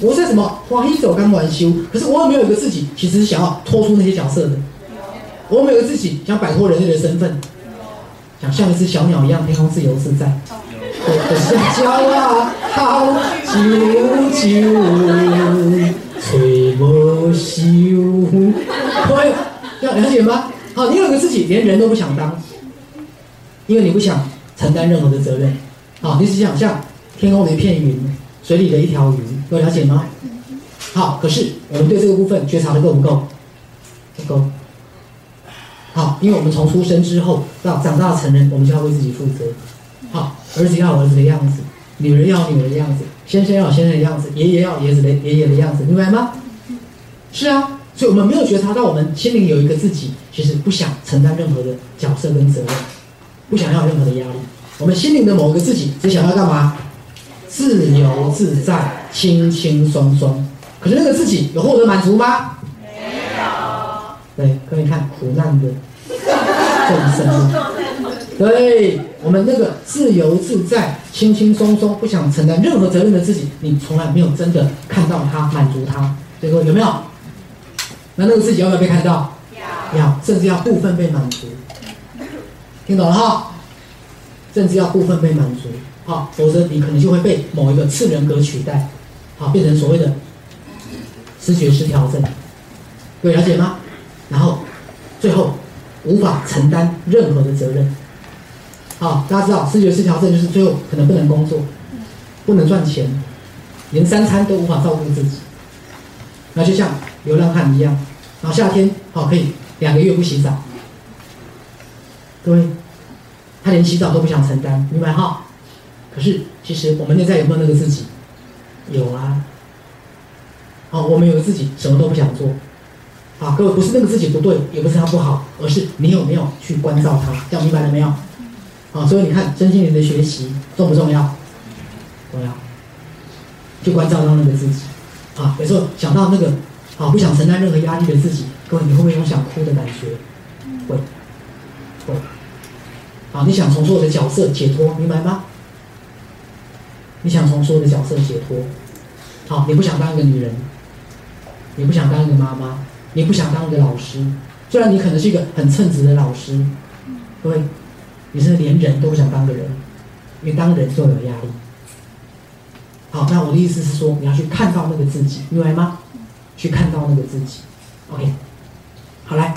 我在什么黄衣走刚完修，可是我有没有一个自己，其实是想要脱出那些角色的？我有没有一个自己想摆脱人类的身份，想像一只小鸟一样天空自由自在？我的香蕉啊，好啾啾，吹不休。要了解吗？好，你有一个自己，连人都不想当，因为你不想承担任何的责任。好，你只想像天空的一片云，水里的一条鱼，有了解吗？好，可是我们对这个部分觉察的够不够？不够。好，因为我们从出生之后到长大成人，我们就要为自己负责。好，儿子要儿子的样子，女人要女人的样子，先生要先生的样子，爷爷要爷子的爷爷的样子，明白吗？是啊。所以我们没有觉察到，我们心灵有一个自己，其实不想承担任何的角色跟责任，不想要任何的压力。我们心灵的某个自己，只想要干嘛？自由自在、轻轻松松。可是那个自己有获得满足吗？没有。对，各位看苦难的众生。对我们那个自由自在、轻轻松松、不想承担任何责任的自己，你从来没有真的看到他、满足他。这个有没有？那那个自己要不要被看到？要，要，甚至要部分被满足。听懂了哈？甚至要部分被满足，好，否则你可能就会被某一个次人格取代，好，变成所谓的视觉失调症。各位了解吗？然后最后无法承担任何的责任。好，大家知道视觉失调症就是最后可能不能工作，不能赚钱，连三餐都无法照顾自己。那就像流浪汉一样。然后夏天好可以两个月不洗澡，各位，他连洗澡都不想承担，明白哈？可是其实我们内在有没有那个自己？有啊。好，我们有个自己什么都不想做，好，各位不是那个自己不对，也不是他不好，而是你有没有去关照他？这样明白了没有？好，所以你看真心灵的学习重不重要？重要。就关照到那个自己，啊，有时候想到那个。好，不想承担任何压力的自己，各位，你会不会有想哭的感觉？会，会。好，你想从所有的角色解脱，明白吗？你想从所有的角色解脱。好，你不想当一个女人，你不想当一个妈妈，你不想当一个老师。虽然你可能是一个很称职的老师，各位，你是连人都不想当个人，因为当人就有压力。好，那我的意思是说，你要去看到那个自己，明白吗？去看到那个自己，OK，好来。